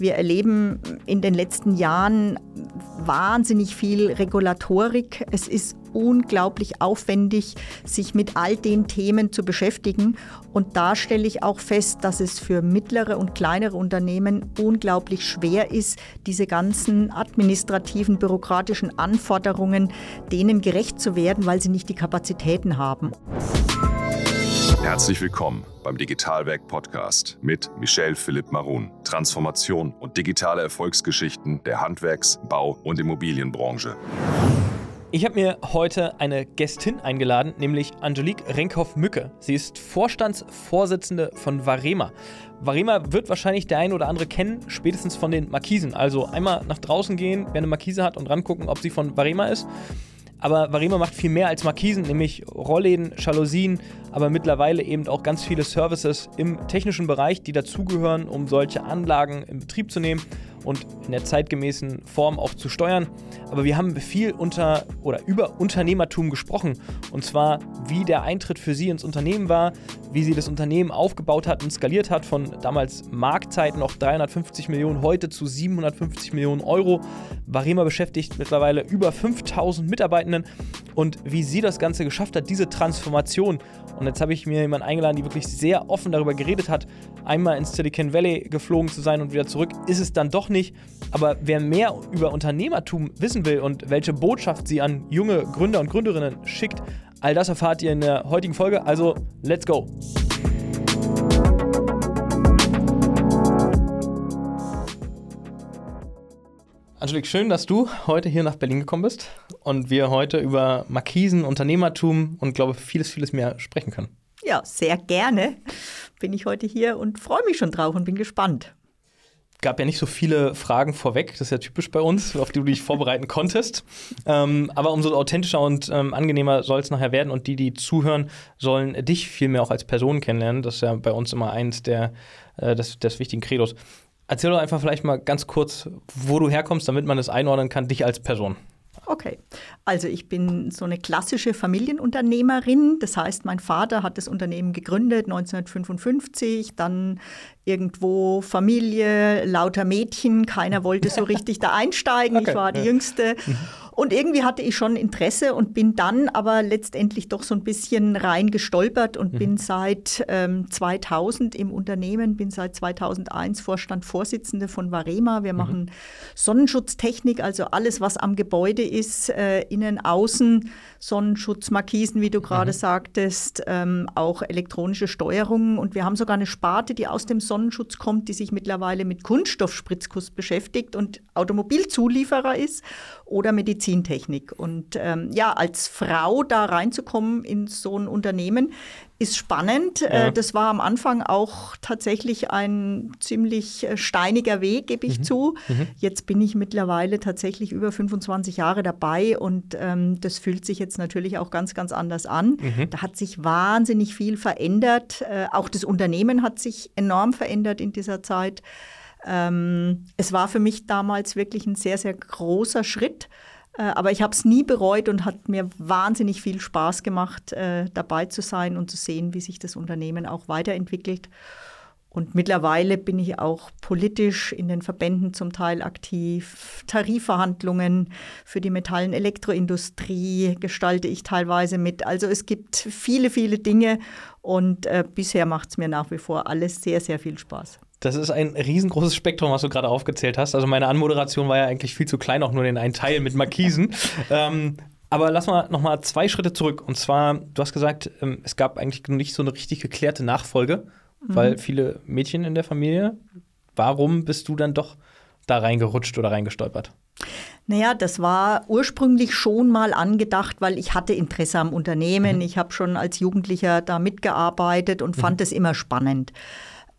Wir erleben in den letzten Jahren wahnsinnig viel Regulatorik. Es ist unglaublich aufwendig, sich mit all den Themen zu beschäftigen. Und da stelle ich auch fest, dass es für mittlere und kleinere Unternehmen unglaublich schwer ist, diese ganzen administrativen, bürokratischen Anforderungen denen gerecht zu werden, weil sie nicht die Kapazitäten haben. Herzlich willkommen beim Digitalwerk Podcast mit Michel Philipp Marun. Transformation und digitale Erfolgsgeschichten der Handwerks-, Bau- und Immobilienbranche. Ich habe mir heute eine Gästin eingeladen, nämlich Angelique Renkhoff-Mücke. Sie ist Vorstandsvorsitzende von Varema. Varema wird wahrscheinlich der ein oder andere kennen, spätestens von den Markisen. Also einmal nach draußen gehen, wer eine Markise hat und rangucken, ob sie von Varema ist. Aber Varema macht viel mehr als Markisen, nämlich Rollläden, Jalousien, aber mittlerweile eben auch ganz viele Services im technischen Bereich, die dazugehören, um solche Anlagen in Betrieb zu nehmen und in der zeitgemäßen Form auch zu steuern. Aber wir haben viel unter oder über Unternehmertum gesprochen und zwar wie der Eintritt für sie ins Unternehmen war, wie sie das Unternehmen aufgebaut hat und skaliert hat von damals Marktzeiten noch 350 Millionen heute zu 750 Millionen Euro. Varema beschäftigt mittlerweile über 5000 Mitarbeitenden und wie sie das Ganze geschafft hat, diese Transformation. Und jetzt habe ich mir jemanden eingeladen, die wirklich sehr offen darüber geredet hat, einmal ins Silicon Valley geflogen zu sein und wieder zurück, ist es dann doch nicht. Aber wer mehr über Unternehmertum wissen will und welche Botschaft sie an junge Gründer und Gründerinnen schickt, all das erfahrt ihr in der heutigen Folge. Also, let's go! Angelique, schön, dass du heute hier nach Berlin gekommen bist und wir heute über Markisen, Unternehmertum und glaube vieles, vieles mehr sprechen können. Ja, sehr gerne bin ich heute hier und freue mich schon drauf und bin gespannt. Gab ja nicht so viele Fragen vorweg, das ist ja typisch bei uns, auf die du dich vorbereiten konntest. Ähm, aber umso authentischer und ähm, angenehmer soll es nachher werden und die, die zuhören, sollen dich vielmehr auch als Person kennenlernen. Das ist ja bei uns immer eins der, äh, des, des wichtigen Credos. Erzähl doch einfach vielleicht mal ganz kurz, wo du herkommst, damit man es einordnen kann, dich als Person. Okay, also ich bin so eine klassische Familienunternehmerin. Das heißt, mein Vater hat das Unternehmen gegründet 1955, dann irgendwo Familie, lauter Mädchen, keiner wollte so richtig da einsteigen. Okay. Ich war die Jüngste. Und irgendwie hatte ich schon Interesse und bin dann aber letztendlich doch so ein bisschen reingestolpert und mhm. bin seit ähm, 2000 im Unternehmen, bin seit 2001 Vorstand Vorsitzende von Varema. Wir mhm. machen Sonnenschutztechnik, also alles, was am Gebäude ist, äh, innen, außen, Sonnenschutz, Markisen, wie du gerade mhm. sagtest, ähm, auch elektronische Steuerungen. Und wir haben sogar eine Sparte, die aus dem Sonnenschutz kommt, die sich mittlerweile mit Kunststoffspritzkuss beschäftigt und Automobilzulieferer ist oder Medizintechnik. Und ähm, ja, als Frau da reinzukommen in so ein Unternehmen ist spannend. Ja. Äh, das war am Anfang auch tatsächlich ein ziemlich äh, steiniger Weg, gebe ich mhm. zu. Mhm. Jetzt bin ich mittlerweile tatsächlich über 25 Jahre dabei und ähm, das fühlt sich jetzt natürlich auch ganz, ganz anders an. Mhm. Da hat sich wahnsinnig viel verändert. Äh, auch das Unternehmen hat sich enorm verändert in dieser Zeit. Ähm, es war für mich damals wirklich ein sehr, sehr großer Schritt. Äh, aber ich habe es nie bereut und hat mir wahnsinnig viel Spaß gemacht, äh, dabei zu sein und zu sehen, wie sich das Unternehmen auch weiterentwickelt. Und mittlerweile bin ich auch politisch in den Verbänden zum Teil aktiv. Tarifverhandlungen für die Metall- und Elektroindustrie gestalte ich teilweise mit. Also es gibt viele, viele Dinge und äh, bisher macht es mir nach wie vor alles sehr, sehr viel Spaß. Das ist ein riesengroßes Spektrum, was du gerade aufgezählt hast. Also meine Anmoderation war ja eigentlich viel zu klein, auch nur in einen Teil mit Markisen. ähm, aber lass mal noch mal zwei Schritte zurück. Und zwar, du hast gesagt, ähm, es gab eigentlich nicht so eine richtig geklärte Nachfolge, mhm. weil viele Mädchen in der Familie. Warum bist du dann doch da reingerutscht oder reingestolpert? Naja, das war ursprünglich schon mal angedacht, weil ich hatte Interesse am Unternehmen. Mhm. Ich habe schon als Jugendlicher da mitgearbeitet und mhm. fand es immer spannend.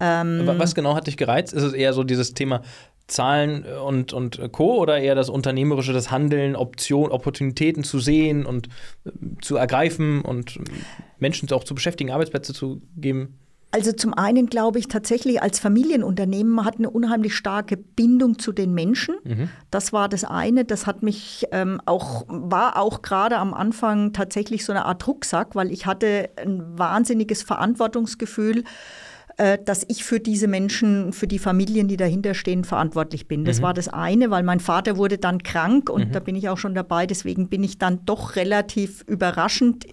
Ähm, Was genau hat dich gereizt? Ist es eher so dieses Thema Zahlen und, und Co. oder eher das unternehmerische, das Handeln, Option, Opportunitäten zu sehen und äh, zu ergreifen und Menschen auch zu beschäftigen, Arbeitsplätze zu geben? Also zum einen glaube ich tatsächlich als Familienunternehmen man hat eine unheimlich starke Bindung zu den Menschen. Mhm. Das war das eine. Das hat mich ähm, auch war auch gerade am Anfang tatsächlich so eine Art Rucksack, weil ich hatte ein wahnsinniges Verantwortungsgefühl äh, dass ich für diese Menschen, für die Familien, die dahinter stehen, verantwortlich bin. Das Mhm. war das eine, weil mein Vater wurde dann krank und Mhm. da bin ich auch schon dabei. Deswegen bin ich dann doch relativ überraschend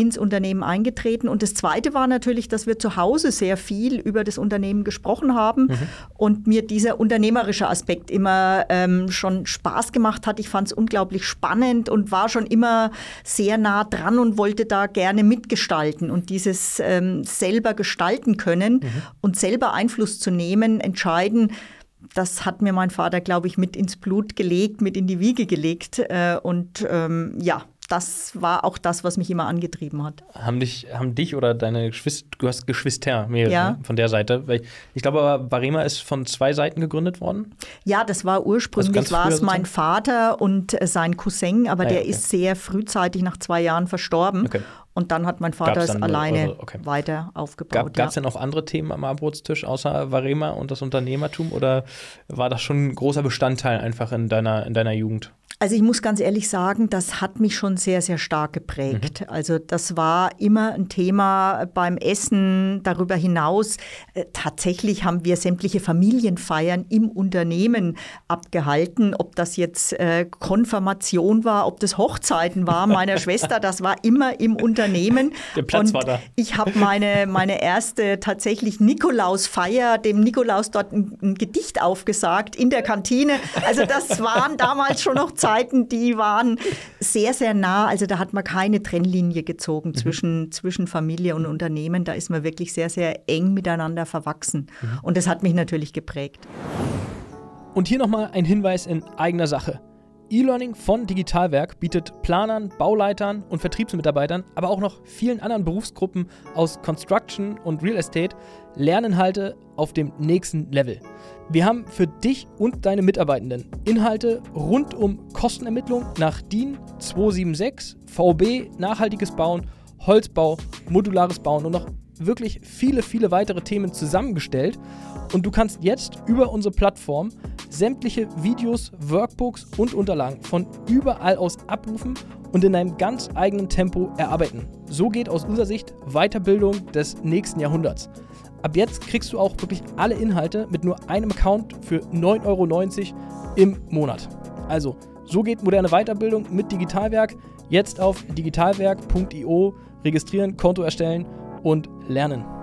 ins Unternehmen eingetreten. Und das Zweite war natürlich, dass wir zu Hause sehr viel über das Unternehmen gesprochen haben Mhm. und mir dieser unternehmerische Aspekt immer ähm, schon Spaß gemacht hat. Ich fand es unglaublich spannend und war schon immer sehr nah dran und wollte da gerne mitgestalten. Und dieses ähm, selber gestalten können und selber Einfluss zu nehmen, entscheiden, das hat mir mein Vater, glaube ich, mit ins Blut gelegt, mit in die Wiege gelegt. Äh, und ähm, ja, das war auch das, was mich immer angetrieben hat. Haben dich, haben dich oder deine Geschwister, du hast Geschwister mehrere Ja. von der Seite. Ich, glaube aber, Varema ist von zwei Seiten gegründet worden. Ja, das war ursprünglich Also war es mein? Vater und äh, sein Cousin, aber Ah ja, der okay. ist sehr frühzeitig nach zwei Jahren verstorben. Okay. Und dann hat mein Vater es alleine eure- okay. weiter aufgebaut. Gab ja. es denn noch andere Themen am Abendbrotstisch außer Varema und das Unternehmertum oder war das schon ein großer Bestandteil einfach in deiner, in deiner Jugend? Also ich muss ganz ehrlich sagen, das hat mich schon sehr, sehr stark geprägt. Mhm. Also das war immer ein Thema beim Essen. Darüber hinaus äh, tatsächlich haben wir sämtliche Familienfeiern im Unternehmen abgehalten. Ob das jetzt äh, Konfirmation war, ob das Hochzeiten war meiner Schwester, das war immer im Unternehmen. Der Platz Und war da. Ich habe meine, meine erste tatsächlich Nikolausfeier, dem Nikolaus dort ein, ein Gedicht aufgesagt in der Kantine. Also das waren damals schon noch Zeiten, die waren sehr, sehr nah. Also da hat man keine Trennlinie gezogen zwischen, zwischen Familie und Unternehmen. Da ist man wirklich sehr, sehr eng miteinander verwachsen. Und das hat mich natürlich geprägt. Und hier nochmal ein Hinweis in eigener Sache. E-Learning von Digitalwerk bietet Planern, Bauleitern und Vertriebsmitarbeitern, aber auch noch vielen anderen Berufsgruppen aus Construction und Real Estate Lerninhalte auf dem nächsten Level. Wir haben für dich und deine Mitarbeitenden Inhalte rund um Kostenermittlung nach DIN 276, VB, nachhaltiges Bauen, Holzbau, modulares Bauen und noch wirklich viele, viele weitere Themen zusammengestellt. Und du kannst jetzt über unsere Plattform sämtliche Videos, Workbooks und Unterlagen von überall aus abrufen und in einem ganz eigenen Tempo erarbeiten. So geht aus unserer Sicht Weiterbildung des nächsten Jahrhunderts. Ab jetzt kriegst du auch wirklich alle Inhalte mit nur einem Account für 9,90 Euro im Monat. Also, so geht moderne Weiterbildung mit Digitalwerk. Jetzt auf digitalwerk.io registrieren, Konto erstellen und lernen.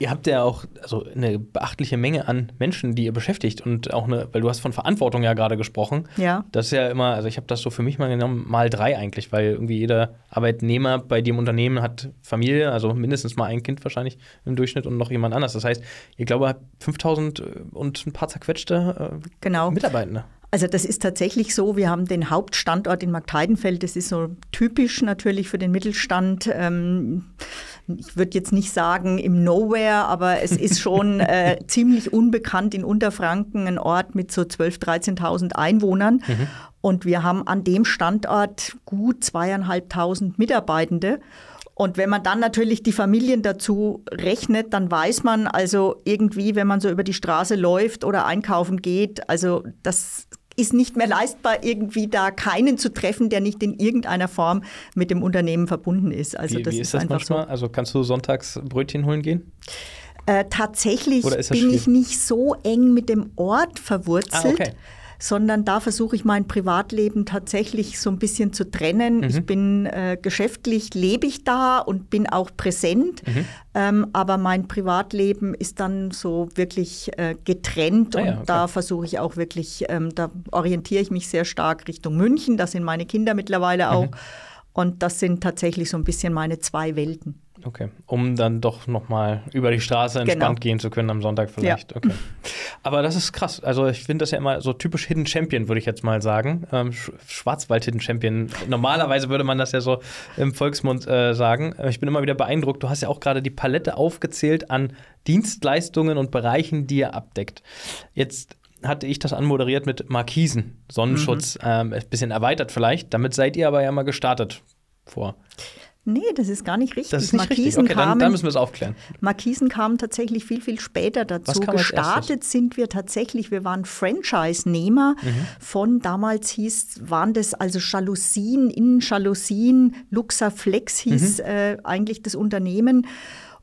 Ihr habt ja auch also eine beachtliche Menge an Menschen, die ihr beschäftigt und auch eine, weil du hast von Verantwortung ja gerade gesprochen. Ja. Das ist ja immer, also ich habe das so für mich mal genommen, mal drei eigentlich, weil irgendwie jeder Arbeitnehmer bei dem Unternehmen hat Familie, also mindestens mal ein Kind wahrscheinlich im Durchschnitt und noch jemand anders. Das heißt, ihr glaube, habt 5000 und ein paar zerquetschte äh, Genau. Mitarbeitende. Also das ist tatsächlich so. Wir haben den Hauptstandort in Marktheidenfeld. Das ist so typisch natürlich für den Mittelstand. Ähm, ich würde jetzt nicht sagen im Nowhere, aber es ist schon äh, ziemlich unbekannt in Unterfranken, ein Ort mit so 12.000, 13.000 Einwohnern. Und wir haben an dem Standort gut zweieinhalbtausend Mitarbeitende. Und wenn man dann natürlich die Familien dazu rechnet, dann weiß man also irgendwie, wenn man so über die Straße läuft oder einkaufen geht, also das ist nicht mehr leistbar, irgendwie da keinen zu treffen, der nicht in irgendeiner Form mit dem Unternehmen verbunden ist. Also wie, das wie ist, ist das einfach manchmal? so. Also kannst du sonntags Brötchen holen gehen? Äh, tatsächlich bin ich schwierig? nicht so eng mit dem Ort verwurzelt. Ah, okay. Sondern da versuche ich mein Privatleben tatsächlich so ein bisschen zu trennen. Mhm. Ich bin äh, geschäftlich, lebe ich da und bin auch präsent. Mhm. Ähm, aber mein Privatleben ist dann so wirklich äh, getrennt Ah und ja, okay. da versuche ich auch wirklich, ähm, da orientiere ich mich sehr stark Richtung München. Das sind meine Kinder mittlerweile Mhm. Und das sind tatsächlich so ein bisschen meine zwei Welten. Okay, um dann doch nochmal über die Straße entspannt Genau. gehen zu können am Sonntag vielleicht. Okay. Aber das ist krass. Also ich finde das ja immer so typisch Hidden Champion, würde ich jetzt mal sagen. Ähm, Sch Schwarzwald Hidden Champion. Normalerweise würde man das ja so im Volksmund äh, sagen. Äh, Ich bin immer wieder beeindruckt. Du hast ja auch gerade die Palette aufgezählt an Dienstleistungen und Bereichen, die ihr abdeckt. Jetzt hatte ich das anmoderiert mit Markisen, Sonnenschutz, ähm, ein bisschen erweitert vielleicht. Damit seid ihr aber ja mal gestartet vor. Nee, das ist gar nicht richtig. Das ist nicht richtig. Markisen Okay, dann, kamen, dann müssen wir es aufklären. Markisen kamen tatsächlich viel, viel später dazu. Gestartet sind wir tatsächlich, wir waren Franchise-Nehmer Mhm. von, damals hieß, waren das also Jalousien, Innenjalousien, Luxaflex hieß Mhm. äh, eigentlich das Unternehmen.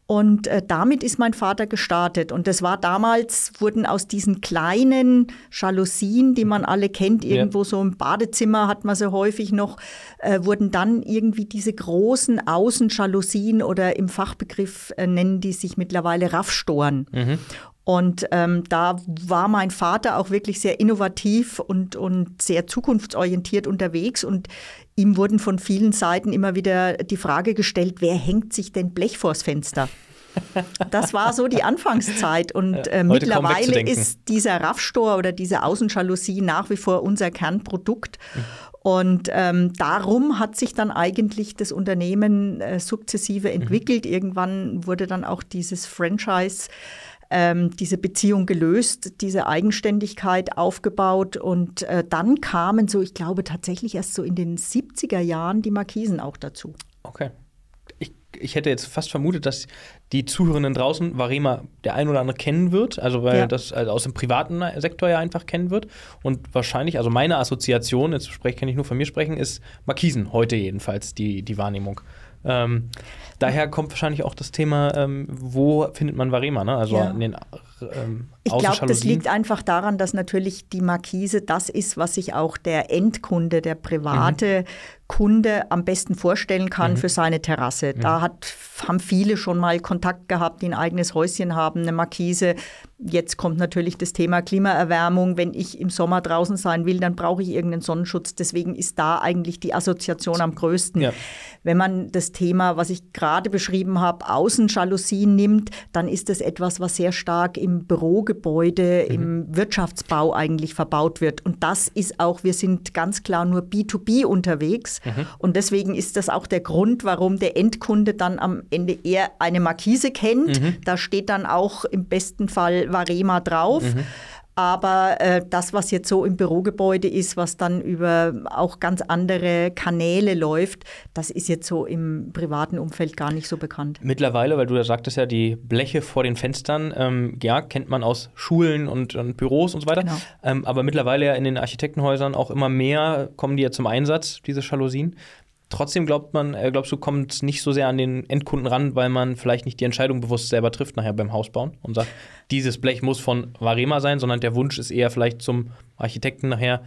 Und äh, damit ist mein Vater gestartet. Und das war damals, wurden aus diesen kleinen Jalousien, die man alle kennt, irgendwo ja. so im Badezimmer hat man sie häufig noch, äh, wurden dann irgendwie diese großen Außenjalousien oder im Fachbegriff äh, nennen die sich mittlerweile Raffstoren. Mhm. Und ähm, da war mein Vater auch wirklich sehr innovativ und, und sehr zukunftsorientiert unterwegs. Und ihm wurden von vielen Seiten immer wieder die Frage gestellt, wer hängt sich denn Blech vors Fenster? Das war so die Anfangszeit und äh, mittlerweile ist dieser Raffstor oder diese Außenjalousie nach wie vor unser Kernprodukt. Mhm. Und ähm, darum hat sich dann eigentlich das Unternehmen äh, sukzessive mhm. entwickelt. Mhm. Irgendwann wurde dann auch dieses Franchise ähm, diese Beziehung gelöst, diese Eigenständigkeit aufgebaut und äh, dann kamen so, ich glaube tatsächlich erst so in den 70er Jahren die Markisen auch dazu. Okay. Ich, ich hätte jetzt fast vermutet, dass die Zuhörenden draußen Varema der ein oder andere kennen wird, also weil ja. das also aus dem privaten Sektor ja einfach kennen wird. Und wahrscheinlich, also meine Assoziation, jetzt spreche, kann ich nur von mir sprechen, ist Markisen, heute jedenfalls die, die Wahrnehmung. Ähm, daher kommt wahrscheinlich auch das Thema, ähm, wo findet man Varema, ne? Also ja. in den ähm, Ich glaube, das liegt einfach daran, dass natürlich die Markise das ist, was sich auch der Endkunde, der private mhm. Kunde am besten vorstellen kann mhm. für seine Terrasse. Mhm. Da hat, haben viele schon mal Kontakt gehabt, die ein eigenes Häuschen haben, eine Markise. Jetzt kommt natürlich das Thema Klimaerwärmung. Wenn ich im Sommer draußen sein will, dann brauche ich irgendeinen Sonnenschutz. Deswegen ist da eigentlich die Assoziation am größten. Ja. Wenn man das Thema, was ich gerade beschrieben habe, Außenjalousien nimmt, dann ist das etwas, was sehr stark im Bürogebäude, mhm. im Wirtschaftsbau eigentlich verbaut wird. Und das ist auch, wir sind ganz klar nur B2B unterwegs. Mhm. Und deswegen ist das auch der Grund, warum der Endkunde dann am Ende eher eine Markise kennt. Mhm. Da steht dann auch im besten Fall Varema drauf. Aber äh, das, was jetzt so im Bürogebäude ist, was dann über auch ganz andere Kanäle läuft, das ist jetzt so im privaten Umfeld gar nicht so bekannt. Mittlerweile, weil du ja sagtest ja, die Bleche vor den Fenstern, ähm, ja, kennt man aus Schulen und, und Büros und so weiter. Genau. Ähm, aber mittlerweile ja in den Architektenhäusern auch immer mehr kommen die ja zum Einsatz, diese Jalousien. Trotzdem glaubt man, äh, glaubst du, kommt nicht so sehr an den Endkunden ran, weil man vielleicht nicht die Entscheidung bewusst selber trifft nachher beim Hausbauen und sagt, dieses Blech muss von Varema sein, sondern der Wunsch ist eher vielleicht zum Architekten nachher,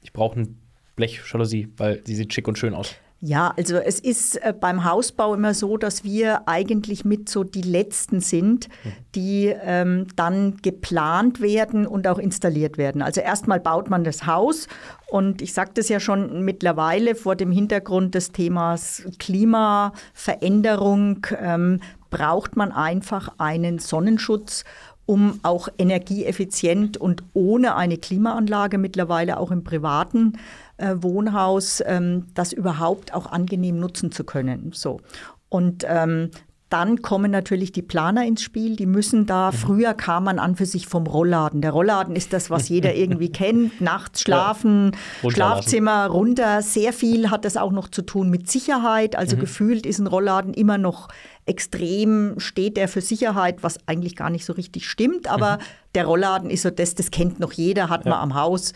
ich brauche ein Blechjalousie, weil sie sieht schick und schön aus. Ja, also es ist äh, beim Hausbau immer so, dass wir eigentlich mit so die Letzten sind, die ähm, dann geplant werden und auch installiert werden. Also erstmal baut man das Haus und ich sagte es ja schon mittlerweile vor dem Hintergrund des Themas Klimaveränderung ähm, braucht man einfach einen Sonnenschutz um auch energieeffizient und ohne eine Klimaanlage mittlerweile auch im privaten äh, Wohnhaus, ähm, das überhaupt auch angenehm nutzen zu können. So. Und ähm, dann kommen natürlich die Planer ins Spiel. Die müssen da, mhm. früher kam man an für sich vom Rollladen. Der Rollladen ist das, was jeder irgendwie kennt. Nachts schlafen, ja. Schlafzimmer runter. Sehr viel hat das auch noch zu tun mit Sicherheit. Also mhm. gefühlt ist ein Rollladen immer noch extrem, steht er für Sicherheit, was eigentlich gar nicht so richtig stimmt. Aber mhm. der Rollladen ist so das, das kennt noch jeder, hat ja. man am Haus.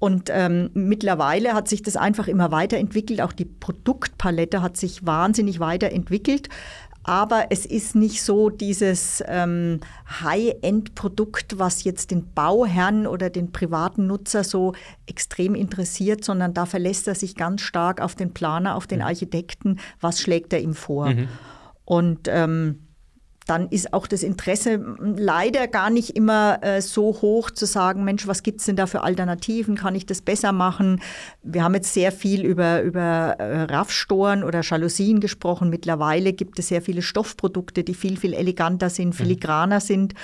Und ähm, mittlerweile hat sich das einfach immer weiterentwickelt. Auch die Produktpalette hat sich wahnsinnig weiterentwickelt. Aber es ist nicht so dieses ähm, High-End-Produkt, was jetzt den Bauherrn oder den privaten Nutzer so extrem interessiert, sondern da verlässt er sich ganz stark auf den Planer, auf den mhm. Architekten. Was schlägt er ihm vor? Mhm. Und ähm, dann ist auch das Interesse leider gar nicht immer äh, so hoch zu sagen, Mensch, was gibt es denn da für Alternativen? Kann ich das besser machen? Wir haben jetzt sehr viel über, über äh, Raffstoren oder Jalousien gesprochen. Mittlerweile gibt es sehr viele Stoffprodukte, die viel, viel eleganter sind, mhm. filigraner mhm. sind.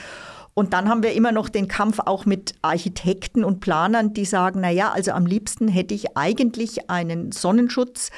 Und dann haben wir immer noch den Kampf auch mit Architekten und Planern, die sagen, na ja, also am liebsten hätte ich eigentlich einen Sonnenschutz,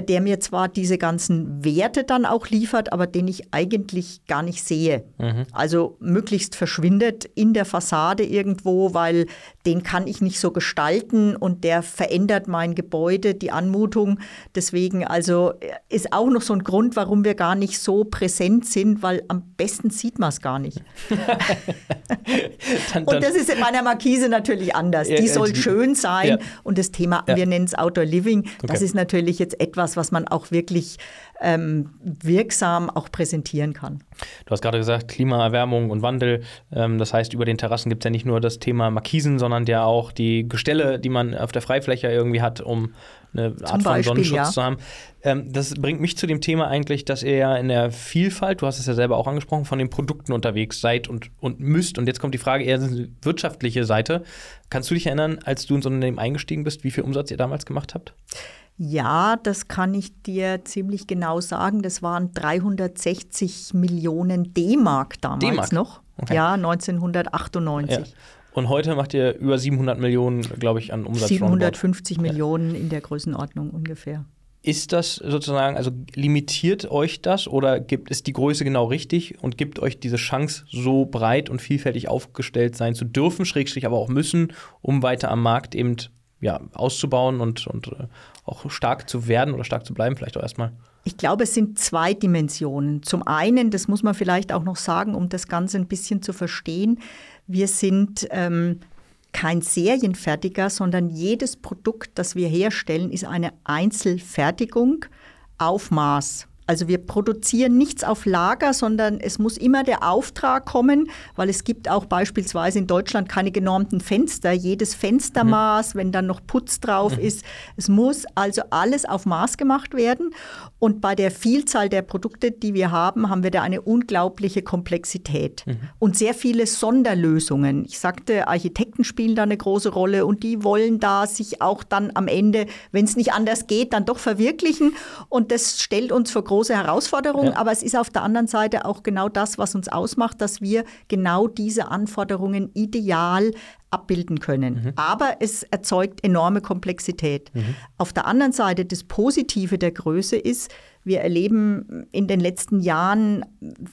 der mir zwar diese ganzen Werte dann auch liefert, aber den ich eigentlich gar nicht sehe. Mhm. Also möglichst verschwindet in der Fassade irgendwo, weil den kann ich nicht so gestalten und der verändert mein Gebäude, die Anmutung. Deswegen also äh, ist auch noch so ein Grund, warum wir gar nicht so präsent sind, weil am besten sieht man es gar nicht. dann, und das ist in meiner Markise natürlich anders. Die soll schön sein ja. und das Thema, ja. wir nennen es Outdoor Living, okay. das ist natürlich jetzt etwas, was man auch wirklich ähm, wirksam auch präsentieren kann. Du hast gerade gesagt, Klimaerwärmung und Wandel. Ähm, das heißt, über den Terrassen gibt es ja nicht nur das Thema Markisen, sondern ja auch die Gestelle, die man auf der Freifläche irgendwie hat, um eine Art Zum von Beispiel, Sonnenschutz ja. zu haben. Ähm, das bringt mich zu dem Thema eigentlich, dass ihr ja in der Vielfalt, du hast es ja selber auch angesprochen, von den Produkten unterwegs seid und, und müsst. Und jetzt kommt die Frage eher die wirtschaftliche Seite. Kannst du dich erinnern, als du in so ein Unternehmen eingestiegen bist, wie viel Umsatz ihr damals gemacht habt? Ja, das kann ich dir ziemlich genau sagen. Das waren 360 Millionen D-Mark damals noch. Okay. Ja, 1998. Ja. Und heute macht ihr über 700 Millionen, glaube ich, an Umsatz. 750 Millionen in der Größenordnung ungefähr. Ist das sozusagen, also limitiert euch das oder gibt, ist die Größe genau richtig und gibt euch diese Chance, so breit und vielfältig aufgestellt sein zu dürfen, schrägstrich aber auch müssen, um weiter am Markt eben ja, auszubauen und, und äh, auch stark zu werden oder stark zu bleiben, vielleicht auch erstmal? Ich glaube, es sind zwei Dimensionen. Zum einen, das muss man vielleicht auch noch sagen, um das Ganze ein bisschen zu verstehen, wir sind ähm, kein Serienfertiger, sondern jedes Produkt, das wir herstellen, ist eine Einzelfertigung auf Maß. Also wir produzieren nichts auf Lager, sondern es muss immer der Auftrag kommen, weil es gibt auch beispielsweise in Deutschland keine genormten Fenster. Jedes Fenstermaß, mhm. wenn dann noch Putz drauf mhm. ist. Es muss also alles auf Maß gemacht werden. Und bei der Vielzahl der Produkte, die wir haben, haben wir da eine unglaubliche Komplexität mhm. und sehr viele Sonderlösungen. Ich sagte, Architekten spielen da eine große Rolle und die wollen da sich auch dann am Ende, wenn es nicht anders geht, dann doch verwirklichen. Und das stellt uns vor große Herausforderung, ja. aber es ist auf der anderen Seite auch genau das, was uns ausmacht, dass wir genau diese Anforderungen ideal abbilden können. Mhm. Aber es erzeugt enorme Komplexität. Mhm. Auf der anderen Seite, das Positive der Größe ist, wir erleben in den letzten Jahren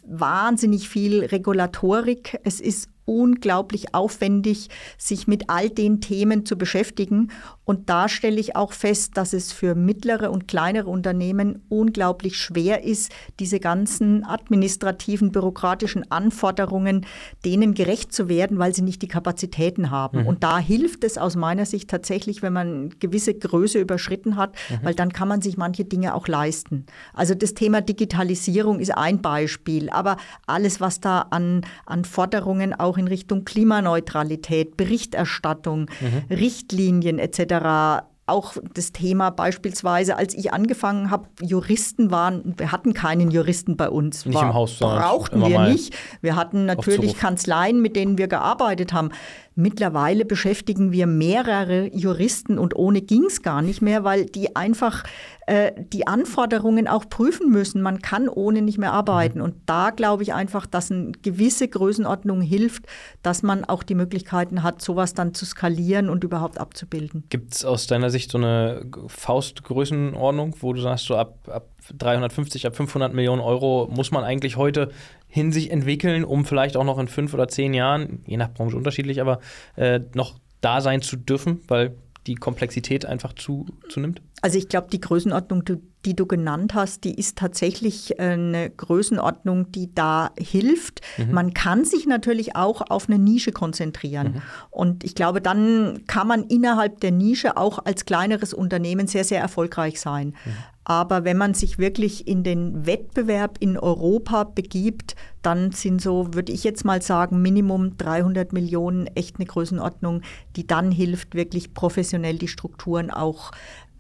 wahnsinnig viel Regulatorik. Es ist unglaublich aufwendig, sich mit all den Themen zu beschäftigen. Und da stelle ich auch fest, dass es für mittlere und kleinere Unternehmen unglaublich schwer ist, diese ganzen administrativen, bürokratischen Anforderungen, denen gerecht zu werden, weil sie nicht die Kapazitäten haben. Mhm. Und da hilft es aus meiner Sicht tatsächlich, wenn man gewisse Größe überschritten hat, mhm. weil dann kann man sich manche Dinge auch leisten. Also das Thema Digitalisierung ist ein Beispiel, aber alles, was da an, an Forderungen auch in Richtung Klimaneutralität, Berichterstattung, mhm. Richtlinien etc auch das Thema beispielsweise, als ich angefangen habe, Juristen waren, wir hatten keinen Juristen bei uns. Nicht war, im Haus, brauchten wir nicht. Wir hatten natürlich Kanzleien, mit denen wir gearbeitet haben. Mittlerweile beschäftigen wir mehrere Juristen und ohne ging es gar nicht mehr, weil die einfach äh, die Anforderungen auch prüfen müssen. Man kann ohne nicht mehr arbeiten. Mhm. Und da glaube ich einfach, dass eine gewisse Größenordnung hilft, dass man auch die Möglichkeiten hat, sowas dann zu skalieren und überhaupt abzubilden. Gibt es aus deiner Sicht so eine Faustgrößenordnung, wo du sagst, so ab, ab 350, ab 500 Millionen Euro muss man eigentlich heute hin sich entwickeln, um vielleicht auch noch in fünf oder zehn Jahren, je nach Branche unterschiedlich, aber äh, noch da sein zu dürfen, weil die Komplexität einfach zu, zunimmt? Also ich glaube, die Größenordnung, die, du genannt hast, die ist tatsächlich äh, eine Größenordnung, die da hilft. Mhm. Man kann sich natürlich auch auf eine Nische konzentrieren. Mhm. Und ich glaube, dann kann man innerhalb der Nische auch als kleineres Unternehmen sehr, sehr erfolgreich sein. Mhm. Aber wenn man sich wirklich in den Wettbewerb in Europa begibt, dann sind so, würde ich jetzt mal sagen, Minimum 300 Millionen echt eine Größenordnung, die dann hilft, wirklich professionell die Strukturen auch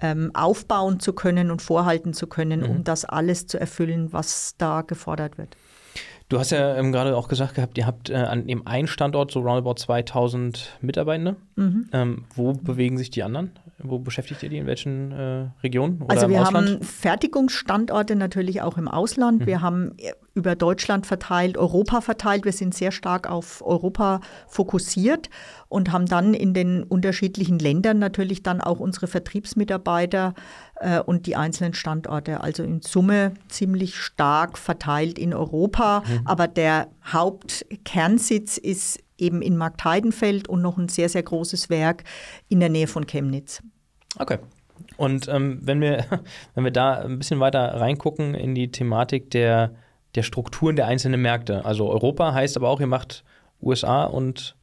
ähm, aufbauen zu können und vorhalten zu können, mhm. um das alles zu erfüllen, was da gefordert wird. Du hast ja ähm, gerade auch gesagt gehabt, ihr habt äh, an dem einen Standort so roundabout 2000 Mitarbeitende. Mhm. Ähm, wo bewegen sich die anderen? Wo beschäftigt ihr die? In welchen äh, Regionen? Oder also wir haben Fertigungsstandorte natürlich auch im Ausland. Mhm. Wir haben über Deutschland verteilt, Europa verteilt. Wir sind sehr stark auf Europa fokussiert und haben dann in den unterschiedlichen Ländern natürlich dann auch unsere Vertriebsmitarbeiter äh, und die einzelnen Standorte. Also in Summe ziemlich stark verteilt in Europa. Mhm. Aber der Hauptkernsitz ist eben in Marktheidenfeld und noch ein sehr, sehr großes Werk in der Nähe von Chemnitz. Okay. Und ähm, wenn, wir, wenn wir da ein bisschen weiter reingucken in die Thematik der, der Strukturen der einzelnen Märkte. Also Europa heißt aber auch, ihr macht USA und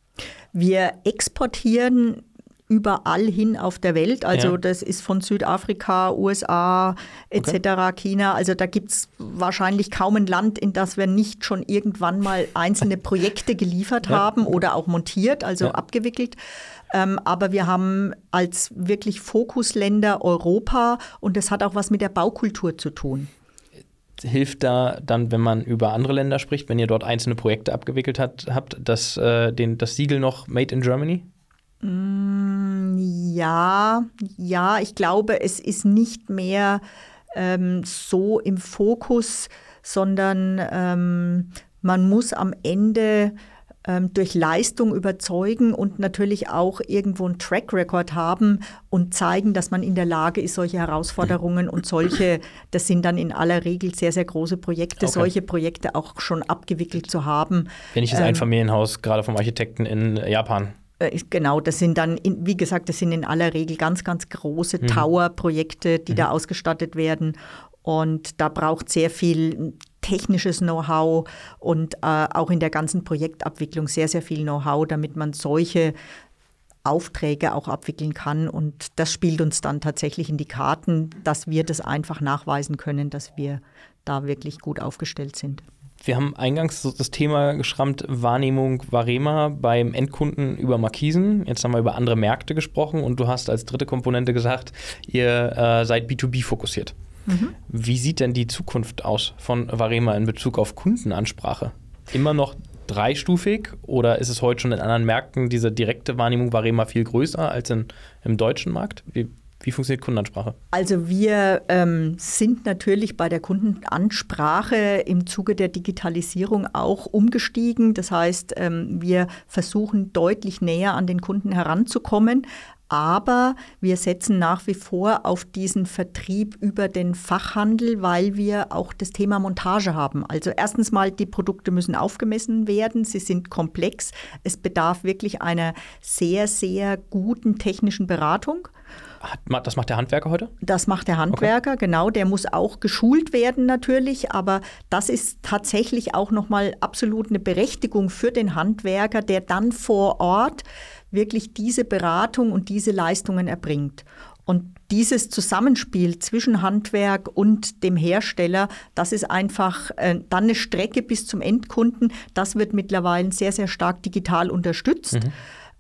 wir exportieren überall hin auf der Welt. Also Ja. das ist von Südafrika, USA etc., China. Also da gibt es wahrscheinlich kaum ein Land, in das wir nicht schon irgendwann mal einzelne Projekte geliefert Ja. haben oder auch montiert, also Ja. abgewickelt. Ähm, aber wir haben als wirklich Fokusländer Europa und das hat auch was mit der Baukultur zu tun. hilft da dann, wenn man über andere Länder spricht, wenn ihr dort einzelne Projekte abgewickelt hat, habt, das, äh, den, das Siegel noch Made in Germany? Ja, ja, ich glaube, es ist nicht mehr ähm, so im Fokus, sondern ähm, man muss am Ende ähm, durch Leistung überzeugen und natürlich auch irgendwo einen Track Record haben und zeigen, dass man in der Lage ist, solche Herausforderungen und solche, das sind dann in aller Regel sehr, sehr große Projekte, Okay. solche Projekte auch schon abgewickelt zu haben. Wenn ich das Ähm, Einfamilienhaus gerade vom Architekten in Japan. Äh, Genau, das sind dann, in, wie gesagt, das sind in aller Regel ganz, ganz große Tower-Projekte, die da ausgestattet werden. Und da braucht sehr viel technisches Know-how und äh, auch in der ganzen Projektabwicklung sehr, sehr viel Know-how, damit man solche Aufträge auch abwickeln kann. Und das spielt uns dann tatsächlich in die Karten, dass wir das einfach nachweisen können, dass wir da wirklich gut aufgestellt sind. Wir haben eingangs das Thema geschrammt, Wahrnehmung Varema beim Endkunden über Markisen. Jetzt haben wir über andere Märkte gesprochen und du hast als dritte Komponente gesagt, ihr äh, seid B2B fokussiert. Wie sieht denn die Zukunft aus von Varema in Bezug auf Kundenansprache? Immer noch dreistufig oder ist es heute schon in anderen Märkten diese direkte Wahrnehmung Varema viel größer als in, im deutschen Markt? Wie, wie funktioniert Kundenansprache? Also wir ähm, sind natürlich bei der Kundenansprache im Zuge der Digitalisierung auch umgestiegen. Das heißt, ähm, wir versuchen deutlich näher an den Kunden heranzukommen. Aber wir setzen nach wie vor auf diesen Vertrieb über den Fachhandel, weil wir auch das Thema Montage haben. Also erstens mal, die Produkte müssen aufgemessen werden, sie sind komplex. Es bedarf wirklich einer sehr, sehr guten technischen Beratung. Hat, das macht der Handwerker heute? Das macht der Handwerker, genau. Der muss auch geschult werden natürlich, aber das ist tatsächlich auch nochmal absolut eine Berechtigung für den Handwerker, der dann vor Ort wirklich diese Beratung und diese Leistungen erbringt. Und dieses Zusammenspiel zwischen Handwerk und dem Hersteller, das ist einfach äh, dann eine Strecke bis zum Endkunden. Das wird mittlerweile sehr, sehr stark digital unterstützt.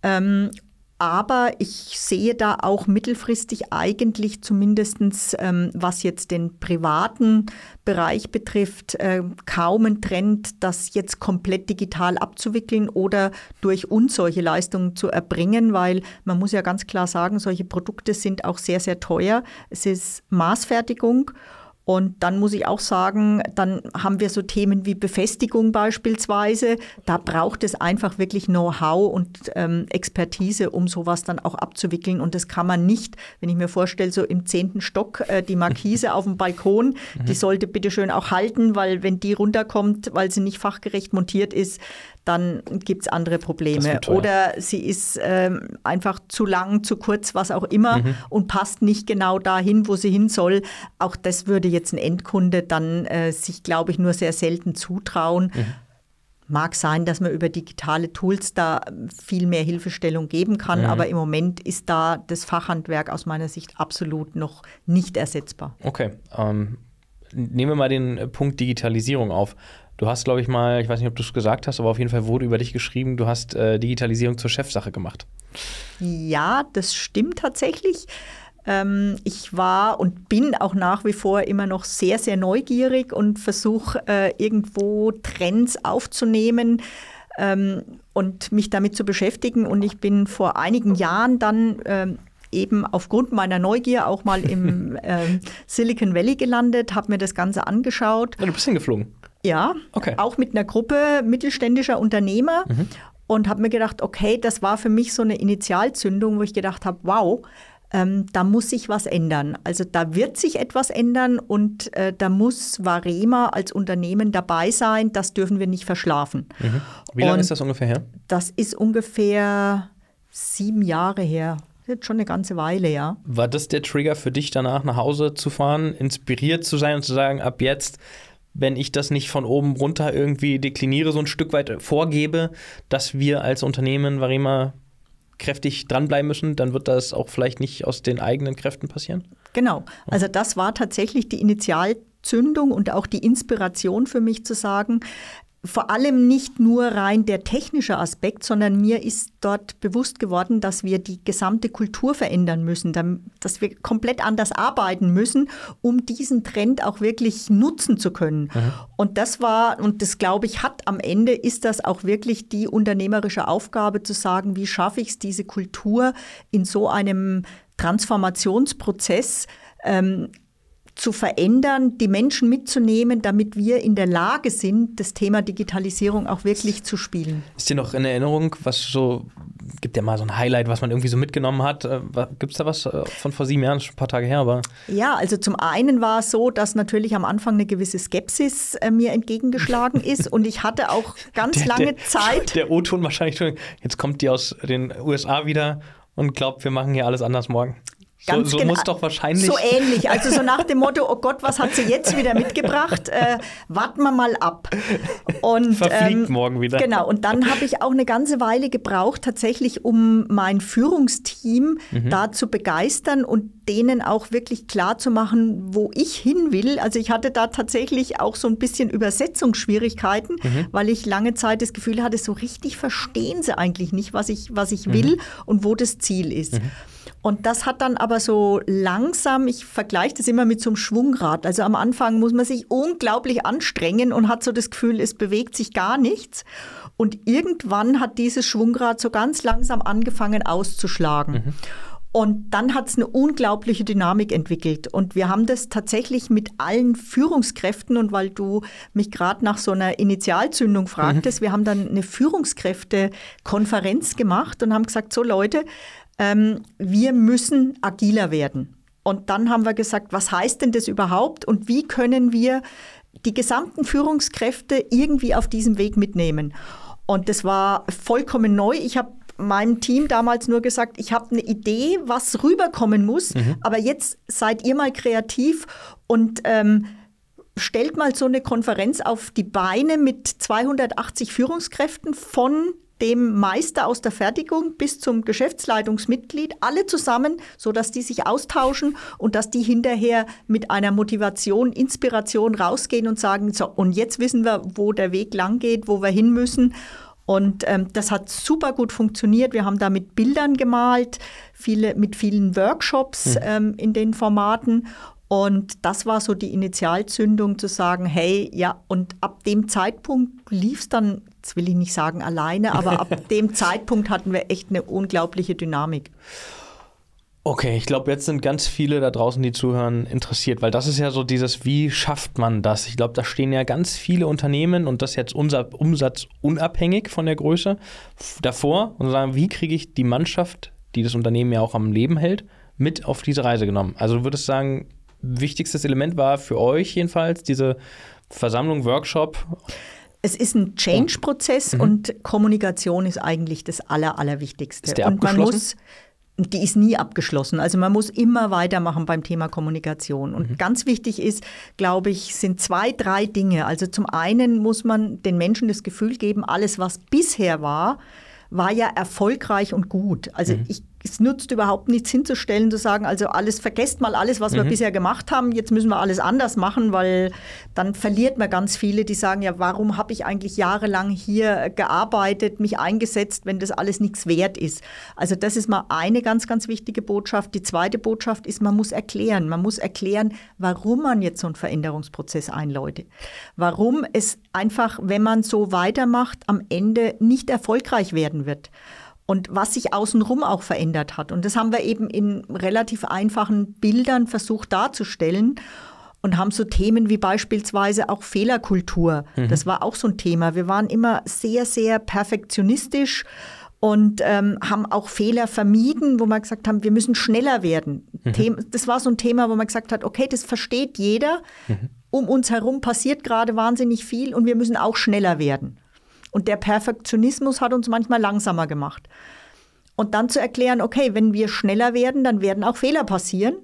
Ähm, aber ich sehe da auch mittelfristig eigentlich zumindest, ähm, was jetzt den privaten Bereich betrifft, äh, kaum ein Trend, das jetzt komplett digital abzuwickeln oder durch uns solche Leistungen zu erbringen, weil man muss ja ganz klar sagen, solche Produkte sind auch sehr, sehr teuer. Es ist Maßfertigung. Und dann muss ich auch sagen, dann haben wir so Themen wie Befestigung beispielsweise. Da braucht es einfach wirklich Know-how und ähm, Expertise, um sowas dann auch abzuwickeln. Und das kann man nicht, wenn ich mir vorstelle, so im zehnten Stock äh, die Markise auf dem Balkon, die sollte bitte schön auch halten, weil wenn die runterkommt, weil sie nicht fachgerecht montiert ist, dann gibt es andere Probleme. Oder sie ist ähm, einfach zu lang, zu kurz, was auch immer und passt nicht genau dahin, wo sie hin soll. Auch das würde jetzt ein Endkunde dann äh, sich, glaube ich, nur sehr selten zutrauen. Mag sein, dass man über digitale Tools da viel mehr Hilfestellung geben kann, aber im Moment ist da das Fachhandwerk aus meiner Sicht absolut noch nicht ersetzbar. Okay. Ähm, nehmen wir mal den Punkt Digitalisierung auf. Du hast, glaube ich, mal, ich weiß nicht, ob du es gesagt hast, aber auf jeden Fall wurde über dich geschrieben, du hast äh, Digitalisierung zur Chefsache gemacht. Ja, das stimmt tatsächlich. Ähm, ich war und bin auch nach wie vor immer noch sehr, sehr neugierig und versuche äh, irgendwo Trends aufzunehmen ähm, und mich damit zu beschäftigen. Und ich bin vor einigen Jahren dann ähm, eben aufgrund meiner Neugier auch mal im Silicon Valley gelandet, habe mir das Ganze angeschaut. Du bist hingeflogen. Ja, Okay. auch mit einer Gruppe mittelständischer Unternehmer und habe mir gedacht, okay, das war für mich so eine Initialzündung, wo ich gedacht habe, wow, ähm, da muss sich was ändern. Also da wird sich etwas ändern und äh, da muss Varema als Unternehmen dabei sein. Das dürfen wir nicht verschlafen. Mhm. Wie lange ist das ungefähr her? Das ist ungefähr sieben Jahre her. Jetzt schon eine ganze Weile, ja. War das der Trigger für dich, danach nach Hause zu fahren, inspiriert zu sein und zu sagen, ab jetzt, wenn ich das nicht von oben runter irgendwie dekliniere, so ein Stück weit vorgebe, dass wir als Unternehmen Varema kräftig dranbleiben müssen, dann wird das auch vielleicht nicht aus den eigenen Kräften passieren? Genau. Also das war tatsächlich die Initialzündung und auch die Inspiration für mich zu sagen, vor allem nicht nur rein der technische Aspekt, sondern mir ist dort bewusst geworden, dass wir die gesamte Kultur verändern müssen, dass wir komplett anders arbeiten müssen, um diesen Trend auch wirklich nutzen zu können. Mhm. Und das war, und das glaube ich, hat am Ende, ist das auch wirklich die unternehmerische Aufgabe zu sagen, wie schaffe ich es, diese Kultur in so einem Transformationsprozess ähm, zu verändern, die Menschen mitzunehmen, damit wir in der Lage sind, das Thema Digitalisierung auch wirklich zu spielen. Ist dir noch in Erinnerung, was so, gibt ja mal so ein Highlight, was man irgendwie so mitgenommen hat? Äh, gibt es da was äh, von vor sieben Jahren, schon ein paar Tage her, aber? Ja, also zum einen war es so, dass natürlich am Anfang eine gewisse Skepsis äh, mir entgegengeschlagen ist und ich hatte auch ganz der, lange der, Zeit. Der O-Ton wahrscheinlich, jetzt kommt die aus den USA wieder und glaubt, wir machen hier alles anders morgen. Ganz so, so muss doch wahrscheinlich. So ähnlich. Also so nach dem Motto, oh Gott, was hat sie jetzt wieder mitgebracht? Äh, warten wir mal ab. Und, Verfliegt ähm, morgen wieder. Genau. Und dann habe ich auch eine ganze Weile gebraucht, tatsächlich, um mein Führungsteam mhm. da zu begeistern und denen auch wirklich klar zu machen, wo ich hin will. Also ich hatte da tatsächlich auch so ein bisschen Übersetzungsschwierigkeiten, mhm. weil ich lange Zeit das Gefühl hatte, so richtig verstehen sie eigentlich nicht, was ich, was ich will mhm. und wo das Ziel ist. Mhm. Und das hat dann aber so langsam, ich vergleiche das immer mit so einem Schwungrad. Also am Anfang muss man sich unglaublich anstrengen und hat so das Gefühl, es bewegt sich gar nichts. Und irgendwann hat dieses Schwungrad so ganz langsam angefangen auszuschlagen. Mhm. Und dann hat es eine unglaubliche Dynamik entwickelt. Und wir haben das tatsächlich mit allen Führungskräften. Und weil du mich gerade nach so einer Initialzündung fragtest, mhm. wir haben dann eine Führungskräftekonferenz gemacht und haben gesagt, so Leute, ähm, wir müssen agiler werden. Und dann haben wir gesagt, was heißt denn das überhaupt und wie können wir die gesamten Führungskräfte irgendwie auf diesem Weg mitnehmen? Und das war vollkommen neu. Ich habe meinem Team damals nur gesagt, ich habe eine Idee, was rüberkommen muss, mhm. aber jetzt seid ihr mal kreativ und ähm, stellt mal so eine Konferenz auf die Beine mit 280 Führungskräften von dem Meister aus der Fertigung bis zum Geschäftsleitungsmitglied, alle zusammen, sodass die sich austauschen und dass die hinterher mit einer Motivation, Inspiration rausgehen und sagen, so, und jetzt wissen wir, wo der Weg lang geht, wo wir hin müssen. Und ähm, das hat super gut funktioniert. Wir haben da mit Bildern gemalt, viele, mit vielen Workshops mhm. ähm, in den Formaten. Und das war so die Initialzündung zu sagen, hey, ja, und ab dem Zeitpunkt lief es dann jetzt will ich nicht sagen alleine, aber ab dem Zeitpunkt hatten wir echt eine unglaubliche Dynamik. Okay, ich glaube, jetzt sind ganz viele da draußen, die zuhören, interessiert, weil das ist ja so dieses, wie schafft man das? Ich glaube, da stehen ja ganz viele Unternehmen und das jetzt unser Umsatz unabhängig von der Größe davor und sagen, wie kriege ich die Mannschaft, die das Unternehmen ja auch am Leben hält, mit auf diese Reise genommen? Also du würdest sagen, wichtigstes Element war für euch jedenfalls diese Versammlung, Workshop. Es ist ein Change-Prozess mhm. und Kommunikation ist eigentlich das Aller, Allerwichtigste. Ist der und man muss die ist nie abgeschlossen. Also man muss immer weitermachen beim Thema Kommunikation. Und mhm. ganz wichtig ist, glaube ich, sind zwei, drei Dinge. Also zum einen muss man den Menschen das Gefühl geben, alles, was bisher war, war ja erfolgreich und gut. Also mhm. ich es nutzt überhaupt nichts hinzustellen, zu sagen, also alles, vergesst mal alles, was mhm. wir bisher gemacht haben, jetzt müssen wir alles anders machen, weil dann verliert man ganz viele, die sagen, ja, warum habe ich eigentlich jahrelang hier gearbeitet, mich eingesetzt, wenn das alles nichts wert ist. Also das ist mal eine ganz, ganz wichtige Botschaft. Die zweite Botschaft ist, man muss erklären. Man muss erklären, warum man jetzt so einen Veränderungsprozess einläutet. Warum es einfach, wenn man so weitermacht, am Ende nicht erfolgreich werden wird und was sich außenrum auch verändert hat. Und das haben wir eben in relativ einfachen Bildern versucht darzustellen und haben so Themen wie beispielsweise auch Fehlerkultur. Mhm. Das war auch so ein Thema. Wir waren immer sehr, sehr perfektionistisch und ähm, haben auch Fehler vermieden, wo wir gesagt haben, wir müssen schneller werden. Mhm. Das war so ein Thema, wo man gesagt hat, okay, das versteht jeder. Mhm. Um uns herum passiert gerade wahnsinnig viel und wir müssen auch schneller werden. Und der Perfektionismus hat uns manchmal langsamer gemacht. Und dann zu erklären, okay, wenn wir schneller werden, dann werden auch Fehler passieren.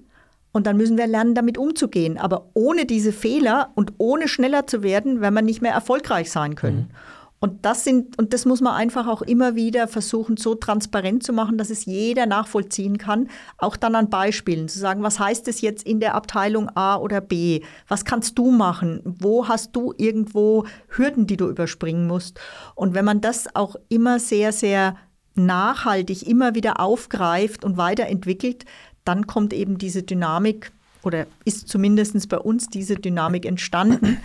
Und dann müssen wir lernen, damit umzugehen. Aber ohne diese Fehler und ohne schneller zu werden, werden wir nicht mehr erfolgreich sein können. Mhm. Und das sind, und das muss man einfach auch immer wieder versuchen, so transparent zu machen, dass es jeder nachvollziehen kann. Auch dann an Beispielen zu sagen, was heißt es jetzt in der Abteilung A oder B? Was kannst du machen? Wo hast du irgendwo Hürden, die du überspringen musst? Und wenn man das auch immer sehr, sehr nachhaltig immer wieder aufgreift und weiterentwickelt, dann kommt eben diese Dynamik oder ist zumindest bei uns diese Dynamik entstanden,